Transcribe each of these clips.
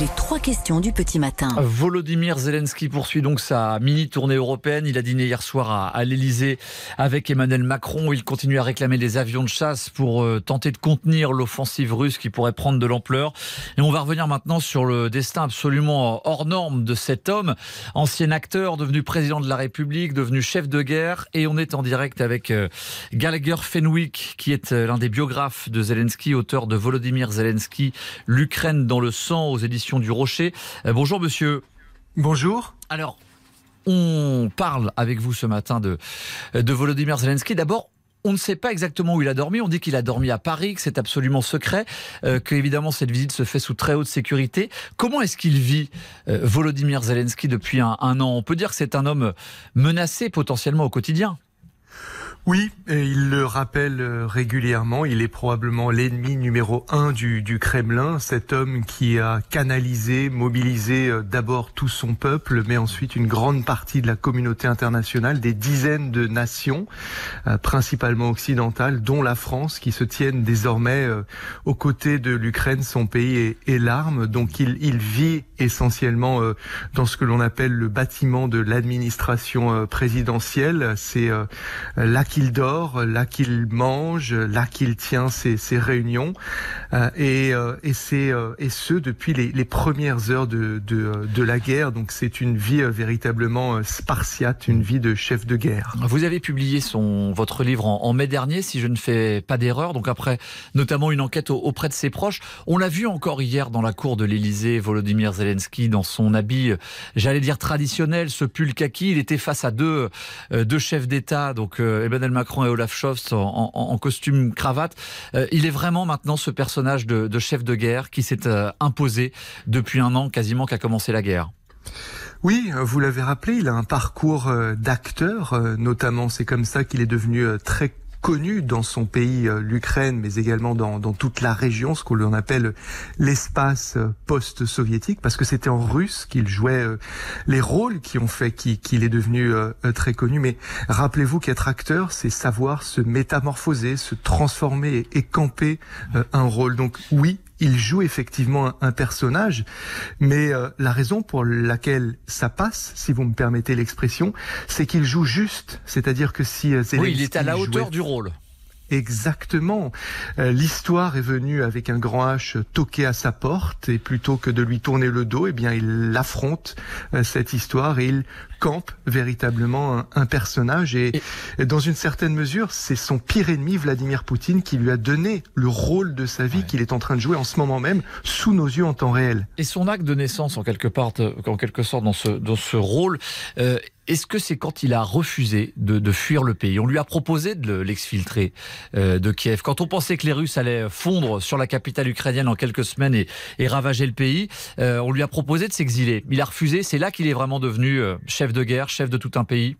Les trois questions du petit matin. Volodymyr Zelensky poursuit donc sa mini tournée européenne. Il a dîné hier soir à, à l'Elysée avec Emmanuel Macron. Il continue à réclamer des avions de chasse pour euh, tenter de contenir l'offensive russe qui pourrait prendre de l'ampleur. Et on va revenir maintenant sur le destin absolument hors norme de cet homme, ancien acteur, devenu président de la République, devenu chef de guerre. Et on est en direct avec euh, Gallagher Fenwick, qui est euh, l'un des biographes de Zelensky, auteur de Volodymyr Zelensky, l'Ukraine dans le sang aux éditions du Rocher. Euh, bonjour monsieur. Bonjour. Alors, on parle avec vous ce matin de, de Volodymyr Zelensky. D'abord, on ne sait pas exactement où il a dormi. On dit qu'il a dormi à Paris, que c'est absolument secret, euh, que évidemment cette visite se fait sous très haute sécurité. Comment est-ce qu'il vit euh, Volodymyr Zelensky depuis un, un an? On peut dire que c'est un homme menacé potentiellement au quotidien. Oui, et il le rappelle euh, régulièrement, il est probablement l'ennemi numéro un du, du, Kremlin, cet homme qui a canalisé, mobilisé euh, d'abord tout son peuple, mais ensuite une grande partie de la communauté internationale, des dizaines de nations, euh, principalement occidentales, dont la France, qui se tiennent désormais aux côtés de l'Ukraine, son pays et l'arme. Donc il, il, vit essentiellement dans ce que l'on appelle le bâtiment de l'administration présidentielle. C'est là qu'il dort, là qu'il mange, là qu'il tient ses, réunions, euh, et, euh, et c'est euh, et ce depuis les, premières heures de, la guerre. Donc c'est une vie véritablement spartiate, une vie de chef de guerre. Vous avez publié son votre livre en, mai dernier, si je ne fais pas d'erreur. Donc après, notamment une enquête auprès de ses proches. On l'a vu encore hier dans la cour de l'Élysée, Volodymyr Zelensky dans son habit, j'allais dire traditionnel, ce pull kaki. Il était face à deux deux chefs d'État, donc Macron et Olaf Scholz en, costume cravate. Euh, il est vraiment maintenant ce personnage de, chef de guerre qui s'est euh, imposé depuis un an quasiment qu'a commencé la guerre. Oui, vous l'avez rappelé, il a un parcours euh, d'acteur, notamment c'est comme ça qu'il est devenu très connu dans son pays, euh, l'Ukraine, mais également dans, dans, toute la région, ce qu'on appelle l'espace euh, post-soviétique, parce que c'était en russe qu'il jouait euh, les rôles qui ont fait qu'il est devenu très connu. Mais rappelez-vous qu'être acteur, c'est savoir se métamorphoser, se transformer et camper un rôle. Donc oui, il joue effectivement un, un personnage, mais euh, la raison pour laquelle ça passe, si vous me permettez l'expression, c'est qu'il joue juste. C'est-à-dire que si euh, oui, il est à la hauteur du rôle. Exactement. Euh, L'histoire est venue avec un grand H toquer à sa porte et plutôt que de lui tourner le dos, eh bien il affronte euh, cette histoire et il campe véritablement un, un personnage et, et, dans une certaine mesure, c'est son pire ennemi Vladimir Poutine qui lui a donné le rôle de sa vie ouais. qu'il est en train de jouer en ce moment même sous nos yeux en temps réel. Et son acte de naissance en quelque part en quelque sorte dans ce dans ce rôle euh, est-ce que c'est quand il a refusé de, fuir le pays? On lui a proposé de l'exfiltrer euh, de Kiev. Quand on pensait que les Russes allaient fondre sur la capitale ukrainienne en quelques semaines et, et ravager le pays, euh, on lui a proposé de s'exiler. Il a refusé. C'est là qu'il est vraiment devenu euh, chef de guerre, chef de tout un pays.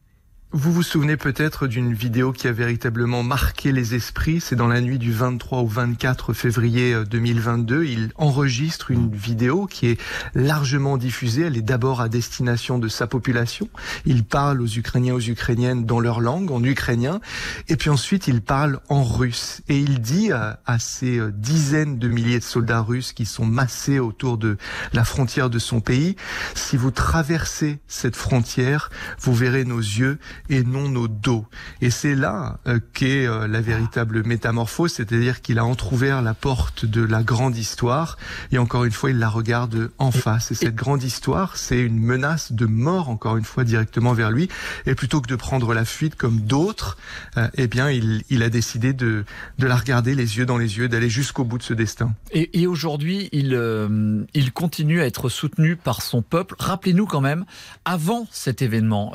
Vous vous souvenez peut-être d'une vidéo qui a véritablement marqué les esprits? C'est dans la nuit du 23 au 24 février 2022. Il enregistre une vidéo qui est largement diffusée. Elle est d'abord à destination de sa population. Il parle aux Ukrainiens, aux Ukrainiennes dans leur langue, en ukrainien. Et puis ensuite, il parle en russe. Et il dit à, à ces dizaines de milliers de soldats russes qui sont massés autour de la frontière de son pays, si vous traversez cette frontière, vous verrez nos yeux et non nos dos. Et c'est là euh, qu'est euh, la véritable métamorphose, c'est-à-dire qu'il a entrouvert la porte de la grande histoire et encore une fois il la regarde en face. Et cette grande histoire, c'est une menace de mort encore une fois directement vers lui. Et plutôt que de prendre la fuite comme d'autres, euh, eh bien il, il, a décidé de, de la regarder les yeux dans les yeux, d'aller jusqu'au bout de ce destin. Et, et aujourd'hui, il, il continue à être soutenu par son peuple. Rappelez-nous quand même, avant cet événement,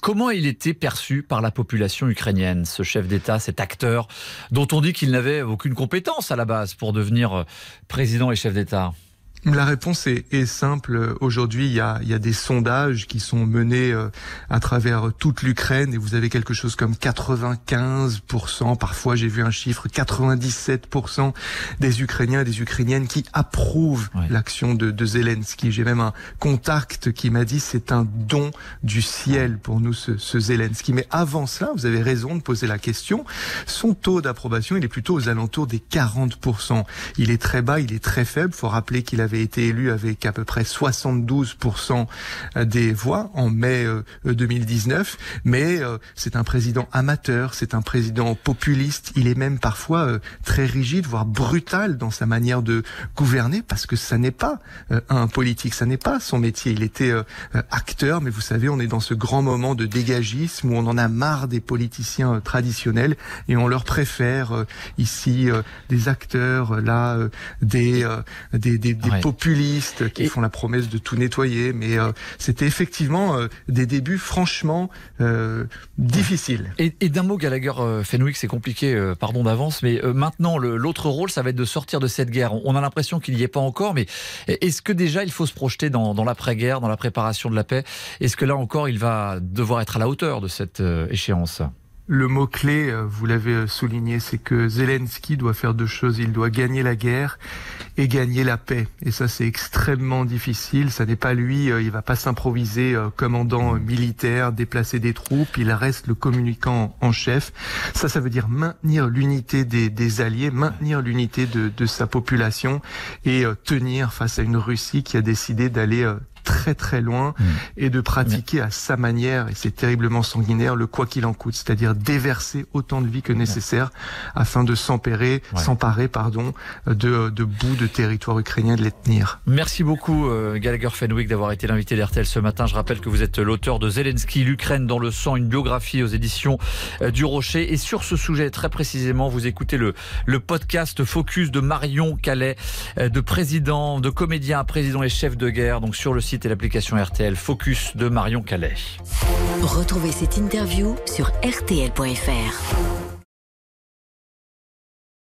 comment il était perçu par la population ukrainienne, ce chef d'État, cet acteur, dont on dit qu'il n'avait aucune compétence à la base pour devenir président et chef d'État La réponse est, est simple. Aujourd'hui, il y a, il y a des sondages qui sont menés euh, à travers toute l'Ukraine et vous avez quelque chose comme 95%, parfois j'ai vu un chiffre, 97% des Ukrainiens et des Ukrainiennes qui approuvent l'action de, de Zelensky. J'ai même un contact qui m'a dit c'est un don du ciel pour nous ce, ce Zelensky. Mais avant cela, vous avez raison de poser la question. Son taux d'approbation, il est plutôt aux alentours des 40%. Il est très bas, il est très faible. Faut rappeler qu'il avait été élu avec à peu près 72% des voix en mai 2019. Euh, Mais euh, c'est un président amateur, c'est un président populiste. Il est même parfois euh, très rigide, voire brutal dans sa manière de gouverner, parce que ça n'est pas un politique, ça n'est pas son métier. Il était acteur, mais vous savez, on est dans ce grand moment de dégagisme où on en a marre des politiciens traditionnels et on leur préfère ici des acteurs, là des des, des, des populistes qui font la promesse de tout nettoyer. Mais euh, c'était effectivement euh, des débuts franchement euh, difficiles. Et, et d'un mot, Gallagher Fenwick, c'est compliqué, pardon d'avance, mais maintenant l'autre rôle, ça va être de sortir de cette guerre. On a l'impression qu'il n'y est pas encore, mais est-ce que déjà il faut se projeter dans, dans l'après-guerre, dans la préparation de la paix? Est-ce que là encore, il va devoir être à la hauteur de cette échéance? Le mot-clé, euh, vous l'avez euh, souligné, c'est que Zelensky doit faire deux choses. Il doit gagner la guerre et gagner la paix. Et ça, c'est extrêmement difficile. Ça n'est pas lui, euh, il va pas s'improviser commandant militaire, déplacer des troupes. Il reste le communicant en chef. Ça, ça veut dire maintenir l'unité des, alliés, maintenir l'unité de, sa population et tenir face à une Russie qui a décidé d'aller très très loin mmh. et de pratiquer à sa manière, et c'est terriblement sanguinaire, le quoi qu'il en coûte, c'est-à-dire déverser autant de vie que nécessaire afin de s'emparer, s'emparer pardon, de, de bouts de territoire ukrainien, de les tenir. Merci beaucoup euh, Gallagher Fenwick d'avoir été l'invité d'RTL ce matin. Je rappelle que vous êtes l'auteur de Zelensky, l'Ukraine dans le sang, une biographie aux éditions euh, du Rocher. Et sur ce sujet très précisément, vous écoutez le, le podcast Focus de Marion Calais, euh, de président, de comédien à président et chef de guerre, donc sur le site et l'application RTL Focus de Marion Calais. Retrouvez cette interview sur rtl.fr.